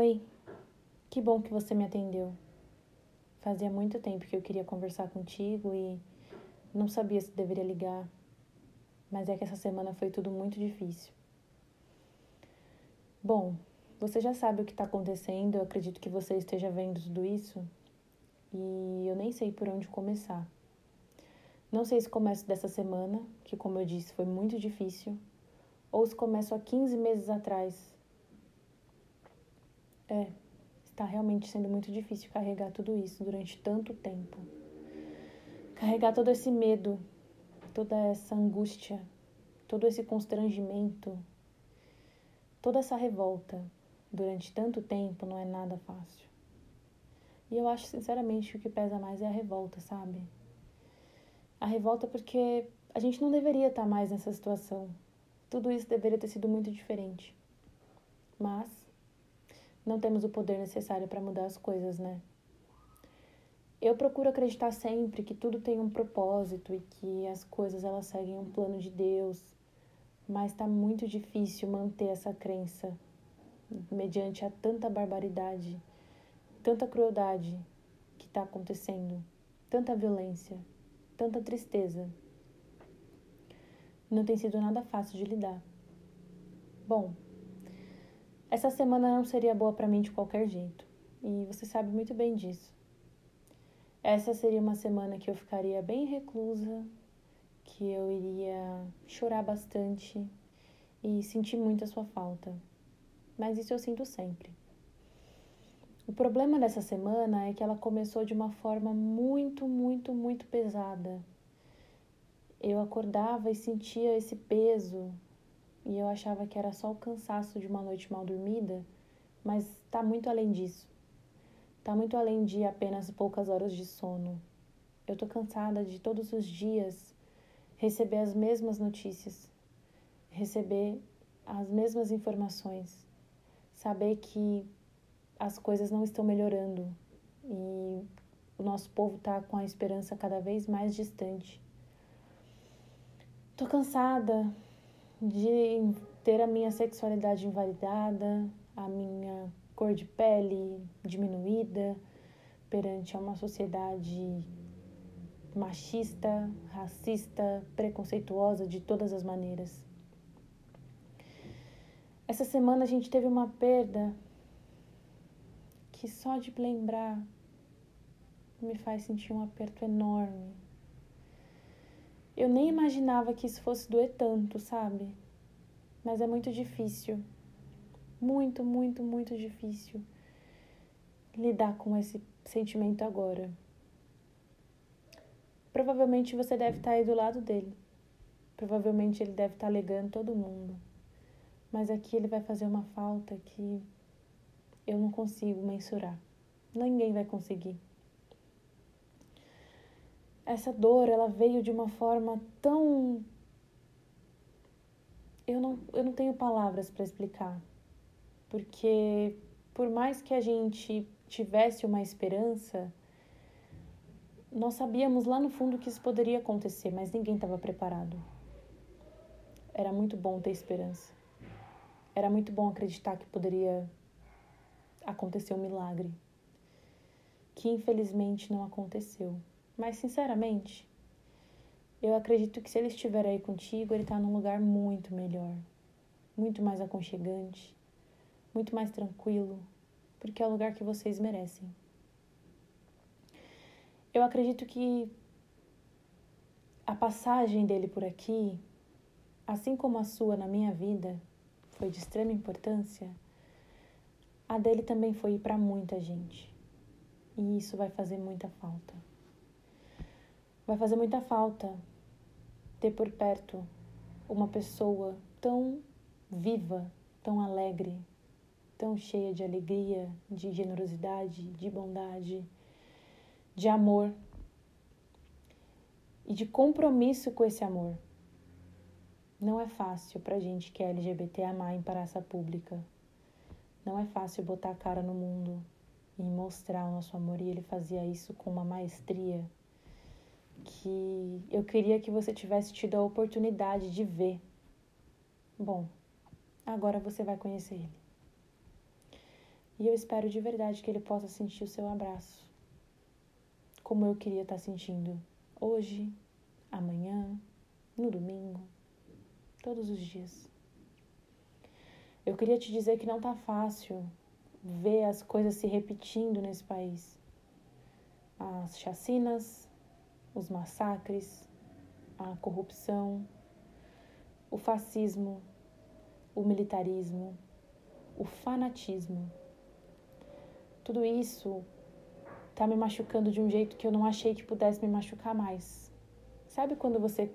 Oi, que bom que você me atendeu. Fazia muito tempo que eu queria conversar contigo e não sabia se deveria ligar, mas é que essa semana foi tudo muito difícil. Bom, você já sabe o que está acontecendo, eu acredito que você esteja vendo tudo isso e eu nem sei por onde começar. Não sei se começo dessa semana, que, como eu disse, foi muito difícil, ou se começo há 15 meses atrás. É, está realmente sendo muito difícil carregar tudo isso durante tanto tempo. Carregar todo esse medo, toda essa angústia, todo esse constrangimento, toda essa revolta durante tanto tempo não é nada fácil. E eu acho sinceramente que o que pesa mais é a revolta, sabe? A revolta porque a gente não deveria estar mais nessa situação. Tudo isso deveria ter sido muito diferente. Mas não temos o poder necessário para mudar as coisas, né? Eu procuro acreditar sempre que tudo tem um propósito e que as coisas elas seguem um plano de Deus, mas está muito difícil manter essa crença mediante a tanta barbaridade, tanta crueldade que está acontecendo, tanta violência, tanta tristeza. Não tem sido nada fácil de lidar. Bom, essa semana não seria boa para mim de qualquer jeito, e você sabe muito bem disso. Essa seria uma semana que eu ficaria bem reclusa, que eu iria chorar bastante e sentir muito a sua falta mas isso eu sinto sempre. O problema dessa semana é que ela começou de uma forma muito, muito, muito pesada. Eu acordava e sentia esse peso, e eu achava que era só o cansaço de uma noite mal dormida, mas está muito além disso. Está muito além de apenas poucas horas de sono. Eu tô cansada de todos os dias receber as mesmas notícias, receber as mesmas informações saber que as coisas não estão melhorando e o nosso povo está com a esperança cada vez mais distante. Tô cansada de ter a minha sexualidade invalidada, a minha cor de pele diminuída perante uma sociedade machista, racista, preconceituosa de todas as maneiras. Essa semana a gente teve uma perda que só de lembrar me faz sentir um aperto enorme. Eu nem imaginava que isso fosse doer tanto, sabe? Mas é muito difícil. Muito, muito, muito difícil lidar com esse sentimento agora. Provavelmente você deve estar aí do lado dele. Provavelmente ele deve estar alegando todo mundo mas aqui ele vai fazer uma falta que eu não consigo mensurar. Ninguém vai conseguir. Essa dor, ela veio de uma forma tão eu não, eu não tenho palavras para explicar. Porque por mais que a gente tivesse uma esperança, nós sabíamos lá no fundo que isso poderia acontecer, mas ninguém estava preparado. Era muito bom ter esperança. Era muito bom acreditar que poderia acontecer um milagre, que infelizmente não aconteceu. Mas, sinceramente, eu acredito que se ele estiver aí contigo, ele está num lugar muito melhor, muito mais aconchegante, muito mais tranquilo, porque é o lugar que vocês merecem. Eu acredito que a passagem dele por aqui, assim como a sua na minha vida, foi de extrema importância, a dele também foi para muita gente. E isso vai fazer muita falta. Vai fazer muita falta ter por perto uma pessoa tão viva, tão alegre, tão cheia de alegria, de generosidade, de bondade, de amor e de compromisso com esse amor. Não é fácil pra gente que é LGBT amar em praça pública. Não é fácil botar a cara no mundo e mostrar o nosso amor. E ele fazia isso com uma maestria que eu queria que você tivesse tido a oportunidade de ver. Bom, agora você vai conhecer ele. E eu espero de verdade que ele possa sentir o seu abraço, como eu queria estar sentindo hoje, amanhã, no domingo, todos os dias. Eu queria te dizer que não tá fácil ver as coisas se repetindo nesse país. As chacinas, os massacres, a corrupção, o fascismo, o militarismo, o fanatismo. Tudo isso tá me machucando de um jeito que eu não achei que pudesse me machucar mais. Sabe quando você,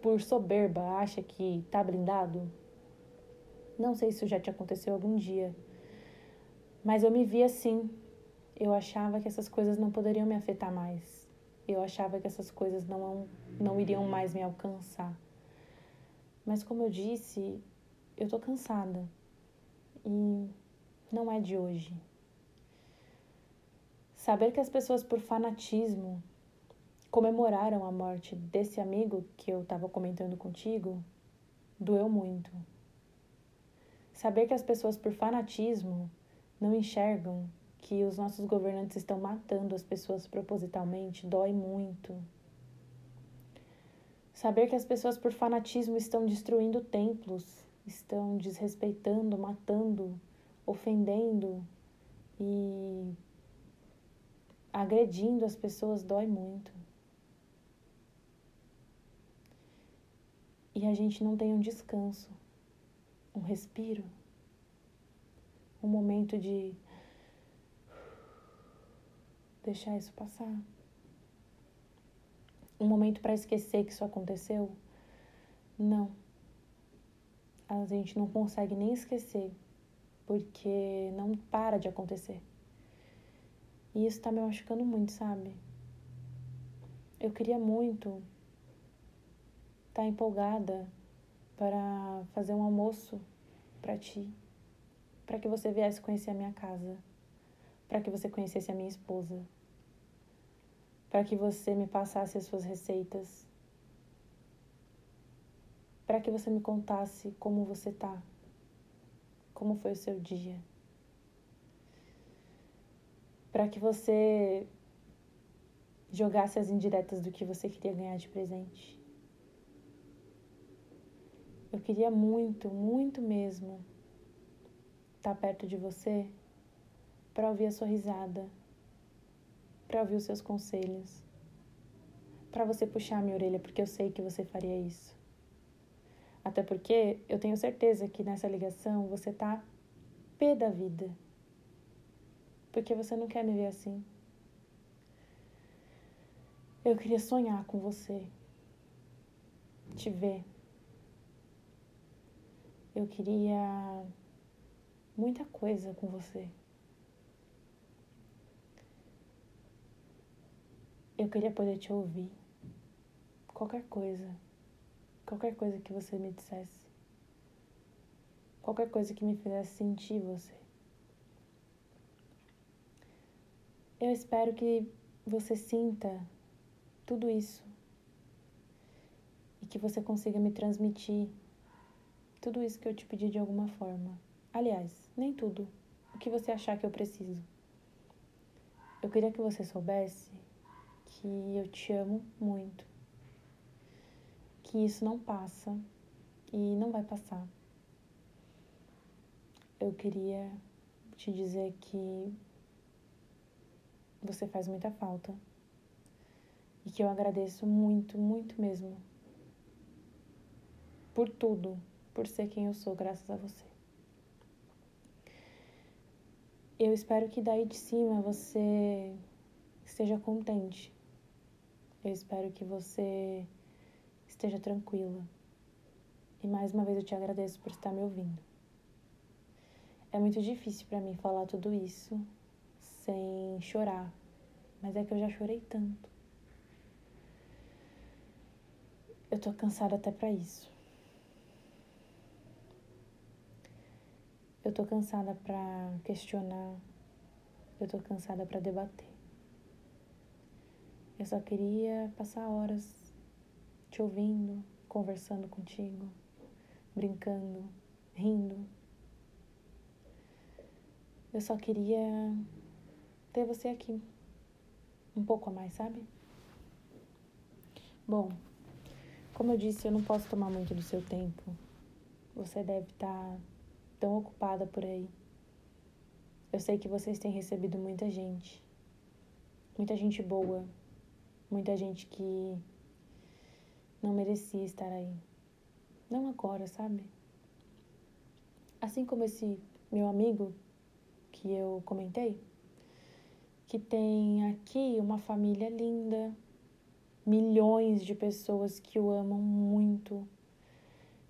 por soberba, acha que tá blindado? Não sei se isso já te aconteceu algum dia, mas eu me vi assim. Eu achava que essas coisas não poderiam me afetar mais. Eu achava que essas coisas não, não iriam mais me alcançar. Mas como eu disse, eu tô cansada. E não é de hoje. Saber que as pessoas, por fanatismo, comemoraram a morte desse amigo que eu estava comentando contigo, doeu muito. Saber que as pessoas, por fanatismo, não enxergam que os nossos governantes estão matando as pessoas propositalmente dói muito. Saber que as pessoas, por fanatismo, estão destruindo templos, estão desrespeitando, matando, ofendendo e agredindo as pessoas dói muito. E a gente não tem um descanso, um respiro, um momento de deixar isso passar um momento para esquecer que isso aconteceu? Não. A gente não consegue nem esquecer, porque não para de acontecer. E isso tá me machucando muito, sabe? Eu queria muito estar tá empolgada para fazer um almoço para ti, para que você viesse conhecer a minha casa, para que você conhecesse a minha esposa, para que você me passasse as suas receitas, para que você me contasse como você tá, como foi o seu dia, para que você jogasse as indiretas do que você queria ganhar de presente. Eu queria muito, muito mesmo estar tá perto de você para ouvir a sua risada para ouvir os seus conselhos, para você puxar a minha orelha, porque eu sei que você faria isso. Até porque eu tenho certeza que nessa ligação você tá pé da vida. Porque você não quer me ver assim. Eu queria sonhar com você, te ver. Eu queria muita coisa com você. Eu queria poder te ouvir. Qualquer coisa. Qualquer coisa que você me dissesse. Qualquer coisa que me fizesse sentir você. Eu espero que você sinta tudo isso e que você consiga me transmitir tudo isso que eu te pedi de alguma forma. Aliás, nem tudo. O que você achar que eu preciso. Eu queria que você soubesse que eu te amo muito, que isso não passa e não vai passar. Eu queria te dizer que você faz muita falta e que eu agradeço muito, muito mesmo por tudo, por ser quem eu sou, graças a você. Eu espero que daí de cima você esteja contente eu espero que você esteja tranquila. E mais uma vez eu te agradeço por estar me ouvindo. É muito difícil para mim falar tudo isso sem chorar, mas é que eu já chorei tanto. Eu tô cansada até para isso. Eu tô cansada para questionar. Eu tô cansada para debater. Eu só queria passar horas te ouvindo, conversando contigo, brincando, rindo. Eu só queria ter você aqui. Um pouco a mais, sabe? Bom, como eu disse, eu não posso tomar muito do seu tempo. Você deve estar tão ocupada por aí. Eu sei que vocês têm recebido muita gente. Muita gente boa. Muita gente que não merecia estar aí. Não agora, sabe? Assim como esse meu amigo que eu comentei, que tem aqui uma família linda, milhões de pessoas que o amam muito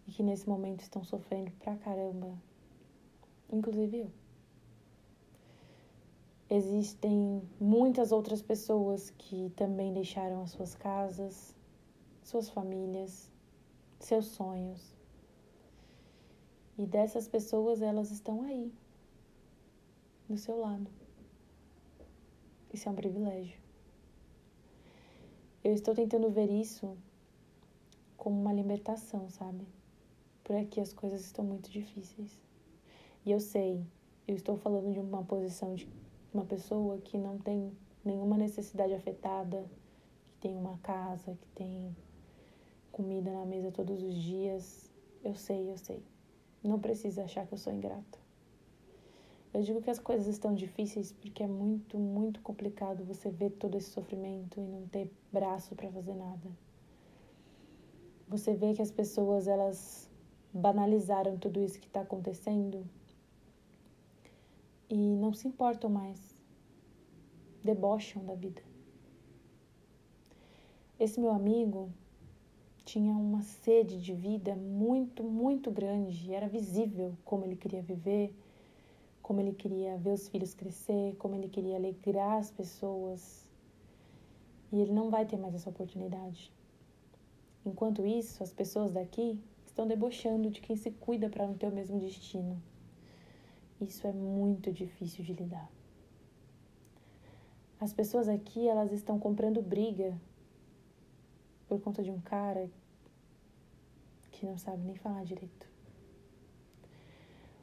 e que nesse momento estão sofrendo pra caramba, inclusive eu. Existem muitas outras pessoas que também deixaram as suas casas, suas famílias, seus sonhos. E dessas pessoas, elas estão aí, do seu lado. Isso é um privilégio. Eu estou tentando ver isso como uma libertação, sabe? Por aqui as coisas estão muito difíceis. E eu sei, eu estou falando de uma posição de uma pessoa que não tem nenhuma necessidade afetada, que tem uma casa, que tem comida na mesa todos os dias. Eu sei, eu sei. Não precisa achar que eu sou ingrata. Eu digo que as coisas estão difíceis porque é muito, muito complicado você ver todo esse sofrimento e não ter braço para fazer nada. Você vê que as pessoas elas banalizaram tudo isso que está acontecendo e não se importam mais, debocham da vida. Esse meu amigo tinha uma sede de vida muito, muito grande, era visível como ele queria viver como ele queria ver os filhos crescer, como ele queria alegrar as pessoas. E ele não vai ter mais essa oportunidade. Enquanto isso, as pessoas daqui estão debochando de quem se cuida para não ter o mesmo destino. Isso é muito difícil de lidar. As pessoas aqui, elas estão comprando briga por conta de um cara que não sabe nem falar direito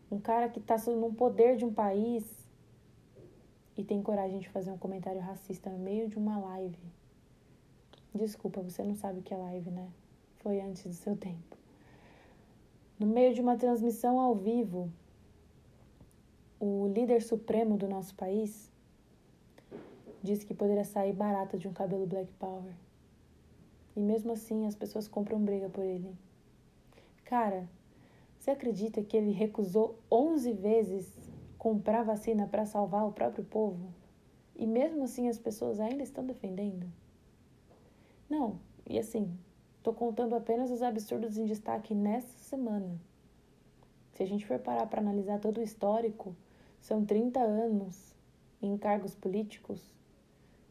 um cara que está no poder de um país e tem coragem de fazer um comentário racista no meio de uma live. Desculpa, você não sabe o que é live, né? Foi antes do seu tempo. No meio de uma transmissão ao vivo, o líder supremo do nosso país disse que poderia sair barata de um cabelo Black Power. E mesmo assim as pessoas compram briga por ele. Cara, você acredita que ele recusou 11 vezes comprar vacina para salvar o próprio povo? E mesmo assim as pessoas ainda estão defendendo? Não, e assim, estou contando apenas os absurdos em destaque nessa semana. Se a gente for parar para analisar todo o histórico, são 30 anos em cargos políticos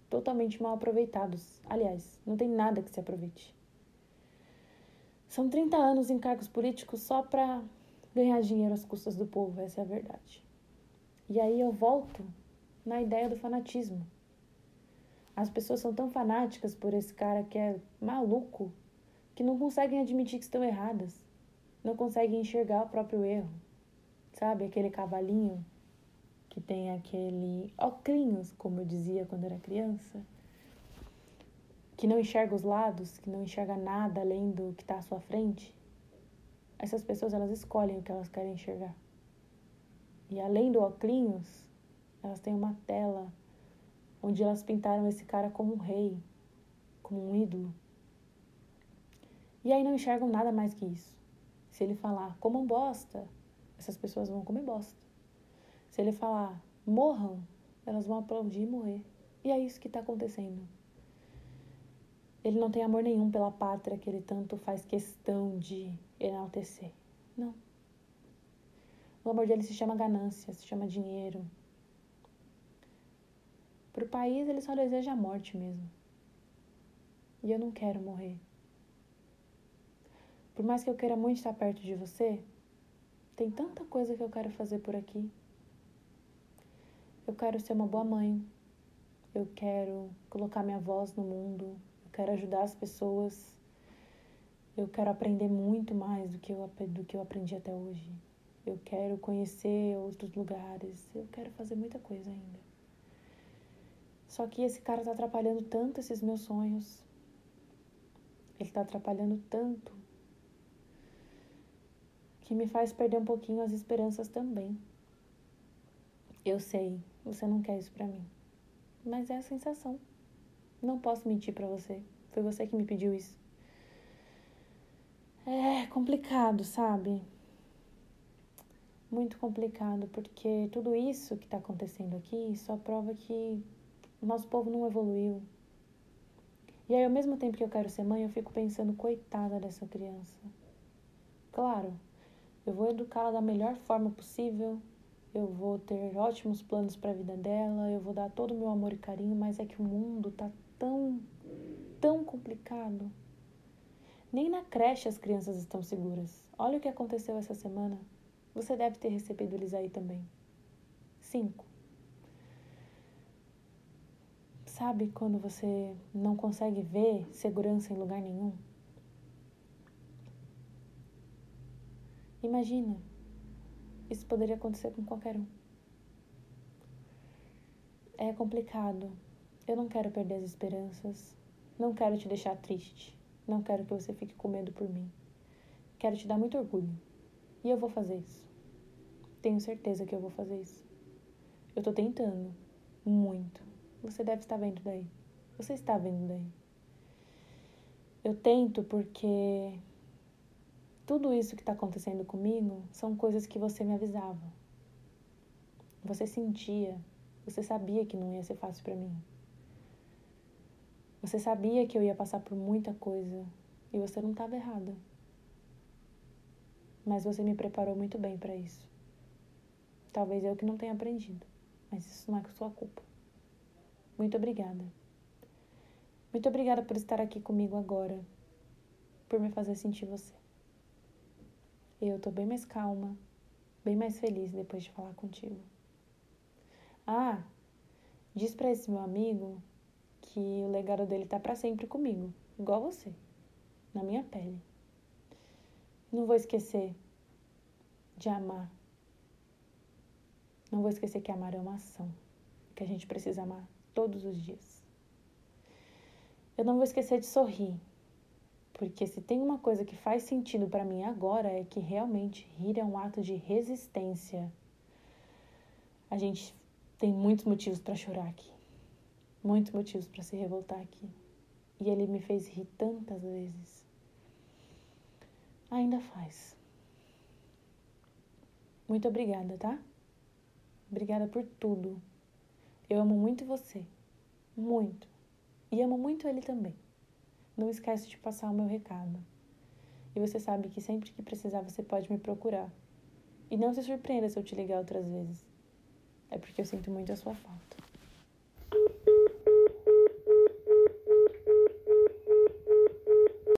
totalmente mal aproveitados. Aliás, não tem nada que se aproveite. São 30 anos em cargos políticos só para ganhar dinheiro às custas do povo, essa é a verdade. E aí eu volto na ideia do fanatismo. As pessoas são tão fanáticas por esse cara que é maluco que não conseguem admitir que estão erradas, não conseguem enxergar o próprio erro. Sabe, aquele cavalinho que tem aquele ocrinhos, como eu dizia quando era criança, que não enxerga os lados, que não enxerga nada além do que está à sua frente, essas pessoas elas escolhem o que elas querem enxergar. E além do óculos, elas têm uma tela onde elas pintaram esse cara como um rei, como um ídolo. E aí não enxergam nada mais que isso. Se ele falar comam bosta, essas pessoas vão comer bosta. Se ele falar morram, elas vão aplaudir e morrer. E é isso que está acontecendo. Ele não tem amor nenhum pela pátria que ele tanto faz questão de enaltecer. Não. O amor dele se chama ganância, se chama dinheiro. Para o país, ele só deseja a morte mesmo. E eu não quero morrer. Por mais que eu queira muito estar perto de você, tem tanta coisa que eu quero fazer por aqui. Eu quero ser uma boa mãe. Eu quero colocar minha voz no mundo quero ajudar as pessoas. Eu quero aprender muito mais do que eu, do que eu aprendi até hoje. eu quero conhecer outros lugares, eu quero fazer muita coisa ainda. Só que esse cara tá atrapalhando tanto esses meus sonhos. Ele tá atrapalhando tanto que me faz perder um pouquinho as esperanças também. Eu sei, você não quer isso para mim. Mas é a sensação. Não posso mentir para você. Foi você que me pediu isso. É complicado, sabe? Muito complicado, porque tudo isso que está acontecendo aqui só prova que o nosso povo não evoluiu. E aí, ao mesmo tempo que eu quero ser mãe, eu fico pensando, coitada dessa criança. Claro, eu vou educá-la da melhor forma possível, eu vou ter ótimos planos para a vida dela, eu vou dar todo o meu amor e carinho, mas é que o mundo tá tão, tão complicado. Nem na creche as crianças estão seguras. Olha o que aconteceu essa semana. Você deve ter recebido eles aí também. Cinco. Sabe quando você não consegue ver segurança em lugar nenhum? Imagina, isso poderia acontecer com qualquer um. É complicado. Eu não quero perder as esperanças. Não quero te deixar triste. Não quero que você fique com medo por mim. Quero te dar muito orgulho. E eu vou fazer isso. Tenho certeza que eu vou fazer isso. Eu tô tentando. Muito. Você deve estar vendo daí. Você está vendo daí. Eu tento porque tudo isso que está acontecendo comigo são coisas que você me avisava. Você sentia, você sabia que não ia ser fácil para mim. Você sabia que eu ia passar por muita coisa e você não estava errada. Mas você me preparou muito bem para isso. Talvez eu que não tenha aprendido, mas isso não é sua culpa. Muito obrigada. Muito obrigada por estar aqui comigo agora, por me fazer sentir você. Eu tô bem mais calma, bem mais feliz depois de falar contigo. Ah, diz para esse meu amigo que o legado dele tá para sempre comigo, igual você, na minha pele. Não vou esquecer de amar. Não vou esquecer que amar é uma ação, que a gente precisa amar todos os dias. Eu não vou esquecer de sorrir, porque se tem uma coisa que faz sentido para mim agora é que realmente rir é um ato de resistência. A gente tem muitos motivos para chorar aqui muitos motivos para se revoltar aqui. E ele me fez rir tantas vezes. Ainda faz. Muito obrigada, tá? Obrigada por tudo. Eu amo muito você. Muito. E amo muito ele também. Não esquece de passar o meu recado. E você sabe que sempre que precisar você pode me procurar. E não se surpreenda se eu te ligar outras vezes. É porque eu sinto muito a sua falta.